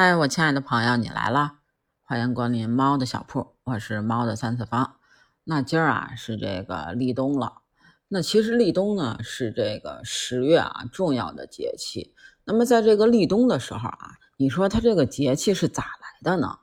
嗨，我亲爱的朋友，你来了！欢迎光临猫的小铺，我是猫的三次方。那今儿啊是这个立冬了。那其实立冬呢是这个十月啊重要的节气。那么在这个立冬的时候啊，你说它这个节气是咋来的呢？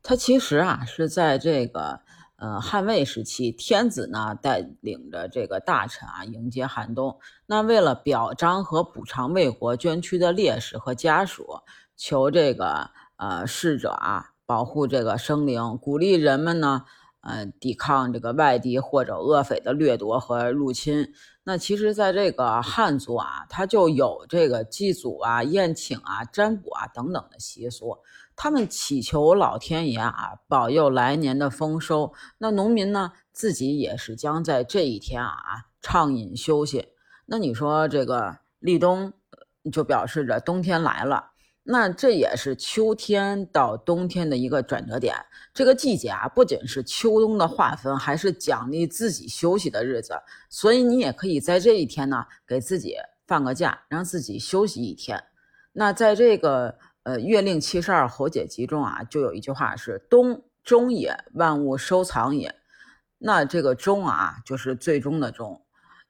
它其实啊是在这个呃汉魏时期，天子呢带领着这个大臣啊迎接寒冬。那为了表彰和补偿为国捐躯的烈士和家属。求这个呃逝者啊，保护这个生灵，鼓励人们呢，呃，抵抗这个外敌或者恶匪的掠夺和入侵。那其实，在这个汉族啊，他就有这个祭祖啊、宴请啊、占卜啊等等的习俗。他们祈求老天爷啊，保佑来年的丰收。那农民呢，自己也是将在这一天啊畅饮休息。那你说这个立冬，就表示着冬天来了。那这也是秋天到冬天的一个转折点。这个季节啊，不仅是秋冬的划分，还是奖励自己休息的日子。所以你也可以在这一天呢，给自己放个假，让自己休息一天。那在这个呃《月令七十二候解集》中啊，就有一句话是“冬终也，万物收藏也”。那这个“终”啊，就是最终的“终”。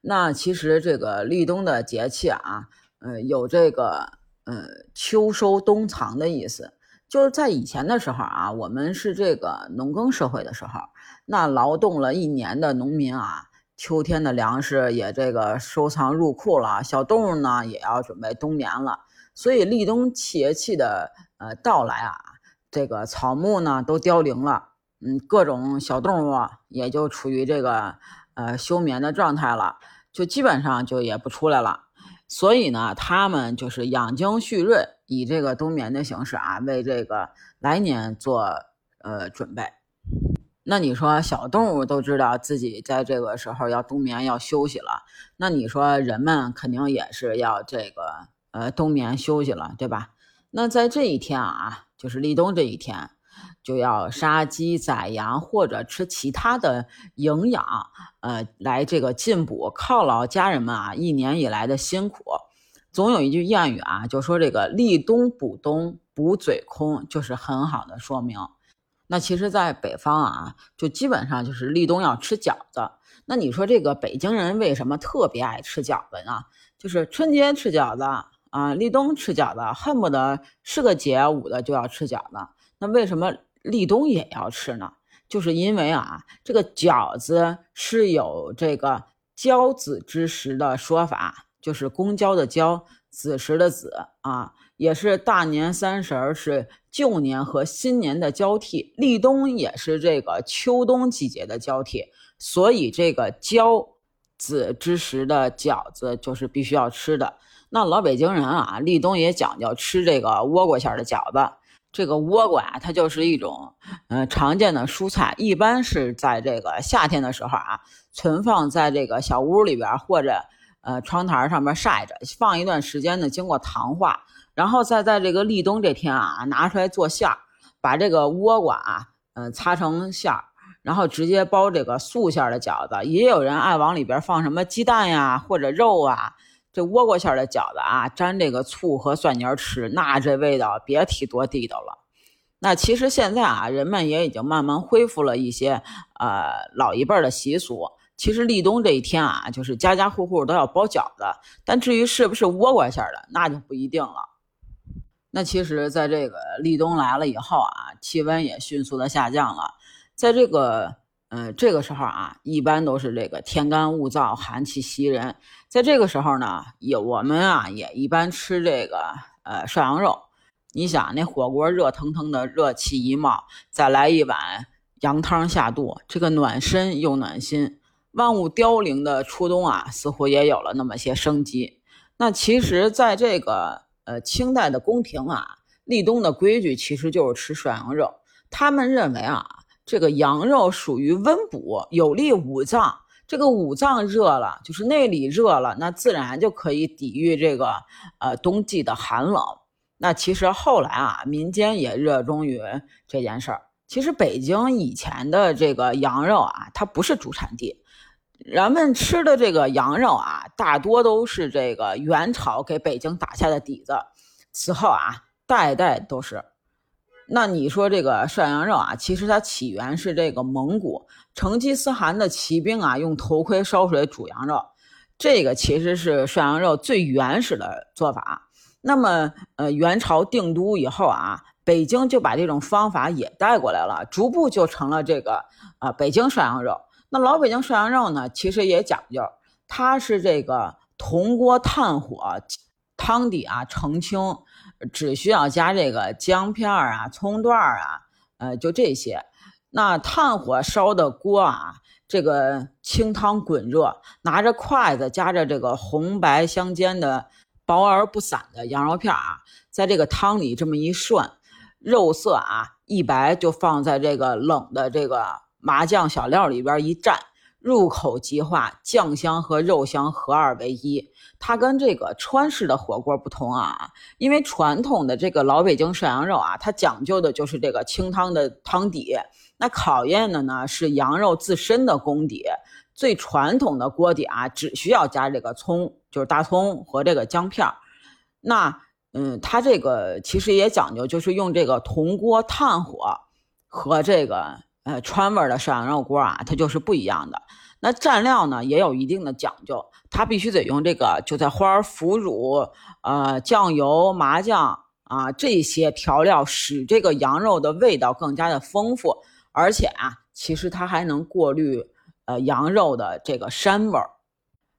那其实这个立冬的节气啊，呃，有这个。呃，秋收冬藏的意思，就是在以前的时候啊，我们是这个农耕社会的时候，那劳动了一年的农民啊，秋天的粮食也这个收藏入库了，小动物呢也要准备冬眠了，所以立冬节气的呃到来啊，这个草木呢都凋零了，嗯，各种小动物也就处于这个呃休眠的状态了，就基本上就也不出来了。所以呢，他们就是养精蓄锐，以这个冬眠的形式啊，为这个来年做呃准备。那你说小动物都知道自己在这个时候要冬眠要休息了，那你说人们肯定也是要这个呃冬眠休息了，对吧？那在这一天啊，就是立冬这一天。就要杀鸡宰羊，或者吃其他的营养，呃，来这个进补，犒劳家人们啊一年以来的辛苦。总有一句谚语啊，就说这个立冬补冬，补嘴空，就是很好的说明。那其实，在北方啊，就基本上就是立冬要吃饺子。那你说这个北京人为什么特别爱吃饺子呢？就是春节吃饺子啊，立冬吃饺子，恨不得是个节五的就要吃饺子。那为什么？立冬也要吃呢，就是因为啊，这个饺子是有这个交子之时的说法，就是公交的交，子时的子啊，也是大年三十儿是旧年和新年的交替，立冬也是这个秋冬季节的交替，所以这个交子之时的饺子就是必须要吃的。那老北京人啊，立冬也讲究吃这个倭瓜馅的饺子。这个倭瓜啊，它就是一种嗯常见的蔬菜，一般是在这个夏天的时候啊，存放在这个小屋里边或者呃窗台上面晒着，放一段时间呢，经过糖化，然后再在这个立冬这天啊拿出来做馅儿，把这个倭瓜啊嗯擦成馅儿，然后直接包这个素馅的饺子。也有人爱往里边放什么鸡蛋呀或者肉啊。这倭瓜馅的饺子啊，沾这个醋和蒜泥吃，那这味道别提多地道了。那其实现在啊，人们也已经慢慢恢复了一些呃老一辈的习俗。其实立冬这一天啊，就是家家户户都要包饺子，但至于是不是倭瓜馅的，那就不一定了。那其实，在这个立冬来了以后啊，气温也迅速的下降了，在这个。嗯，这个时候啊，一般都是这个天干物燥，寒气袭人。在这个时候呢，也我们啊也一般吃这个呃涮羊肉。你想，那火锅热腾腾的，热气一冒，再来一碗羊汤下肚，这个暖身又暖心。万物凋零的初冬啊，似乎也有了那么些生机。那其实，在这个呃清代的宫廷啊，立冬的规矩其实就是吃涮羊肉。他们认为啊。这个羊肉属于温补，有利五脏。这个五脏热了，就是内里热了，那自然就可以抵御这个呃冬季的寒冷。那其实后来啊，民间也热衷于这件事儿。其实北京以前的这个羊肉啊，它不是主产地，人们吃的这个羊肉啊，大多都是这个元朝给北京打下的底子。此后啊，代代都是。那你说这个涮羊肉啊，其实它起源是这个蒙古成吉思汗的骑兵啊，用头盔烧水煮羊肉，这个其实是涮羊肉最原始的做法。那么，呃，元朝定都以后啊，北京就把这种方法也带过来了，逐步就成了这个啊北京涮羊肉。那老北京涮羊肉呢，其实也讲究，它是这个铜锅炭火，汤底啊澄清，只需要加这个姜片儿啊、葱段儿啊，呃，就这些。那炭火烧的锅啊，这个清汤滚热，拿着筷子夹着这个红白相间的薄而不散的羊肉片啊，在这个汤里这么一涮，肉色啊一白，就放在这个冷的这个。麻酱小料里边一蘸，入口即化，酱香和肉香合二为一。它跟这个川式的火锅不同啊，因为传统的这个老北京涮羊肉啊，它讲究的就是这个清汤的汤底，那考验的呢是羊肉自身的功底。最传统的锅底啊，只需要加这个葱，就是大葱和这个姜片那嗯，它这个其实也讲究，就是用这个铜锅炭火和这个。呃，川味的涮羊肉锅啊，它就是不一样的。那蘸料呢，也有一定的讲究，它必须得用这个韭菜花、腐乳、呃酱油、麻酱啊这些调料，使这个羊肉的味道更加的丰富。而且啊，其实它还能过滤呃羊肉的这个膻味儿。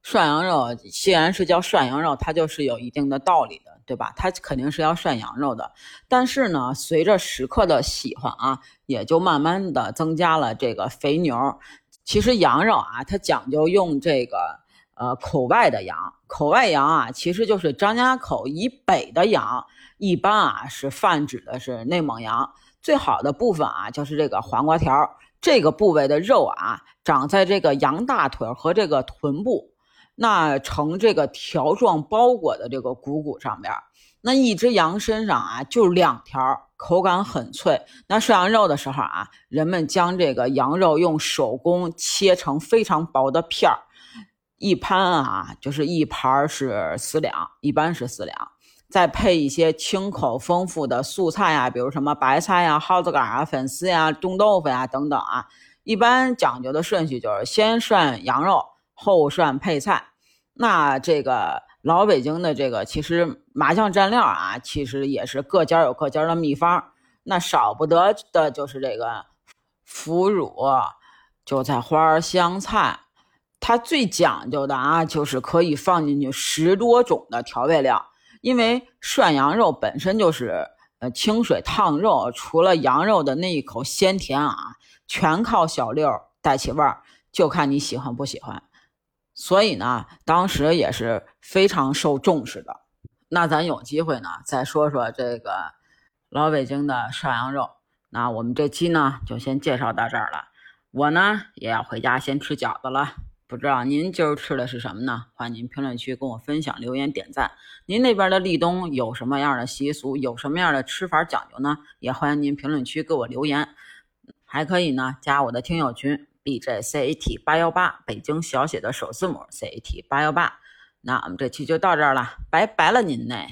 涮羊肉既然是叫涮羊肉，它就是有一定的道理的。对吧？它肯定是要涮羊肉的，但是呢，随着食客的喜欢啊，也就慢慢的增加了这个肥牛。其实羊肉啊，它讲究用这个呃口外的羊，口外羊啊，其实就是张家口以北的羊，一般啊是泛指的是内蒙羊。最好的部分啊，就是这个黄瓜条，这个部位的肉啊，长在这个羊大腿和这个臀部。那呈这个条状包裹的这个股骨上边，那一只羊身上啊就两条，口感很脆。那涮羊肉的时候啊，人们将这个羊肉用手工切成非常薄的片儿，一盘啊就是一盘是四两，一般是四两，再配一些清口丰富的素菜啊，比如什么白菜呀、蒿子杆啊、粉丝呀、冻豆腐呀等等啊。一般讲究的顺序就是先涮羊肉。后涮配菜，那这个老北京的这个其实麻酱蘸料啊，其实也是各家有各家的秘方。那少不得的就是这个腐乳、韭菜花、香菜。它最讲究的啊，就是可以放进去十多种的调味料。因为涮羊肉本身就是呃清水烫肉，除了羊肉的那一口鲜甜啊，全靠小六带起味儿，就看你喜欢不喜欢。所以呢，当时也是非常受重视的。那咱有机会呢，再说说这个老北京的涮羊肉。那我们这期呢，就先介绍到这儿了。我呢，也要回家先吃饺子了。不知道您今儿吃的是什么呢？欢迎您评论区跟我分享、留言、点赞。您那边的立冬有什么样的习俗？有什么样的吃法讲究呢？也欢迎您评论区给我留言。还可以呢，加我的听友群。B J C A T 八幺八，北京小写的首字母 C A T 八幺八，那我们这期就到这儿了，拜拜了您嘞。